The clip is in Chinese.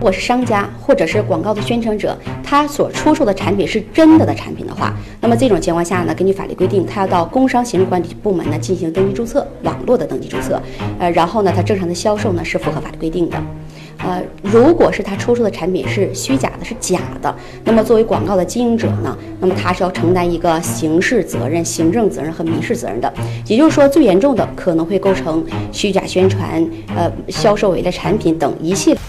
如果是商家或者是广告的宣传者，他所出售的产品是真的的产品的话，那么这种情况下呢，根据法律规定，他要到工商行政管理部门呢进行登记注册，网络的登记注册，呃，然后呢，他正常的销售呢是符合法律规定的。呃，如果是他出售的产品是虚假的，是假的，那么作为广告的经营者呢，那么他是要承担一个刑事责任、行政责任和民事责任的。也就是说，最严重的可能会构成虚假宣传、呃，销售伪劣产品等一系列。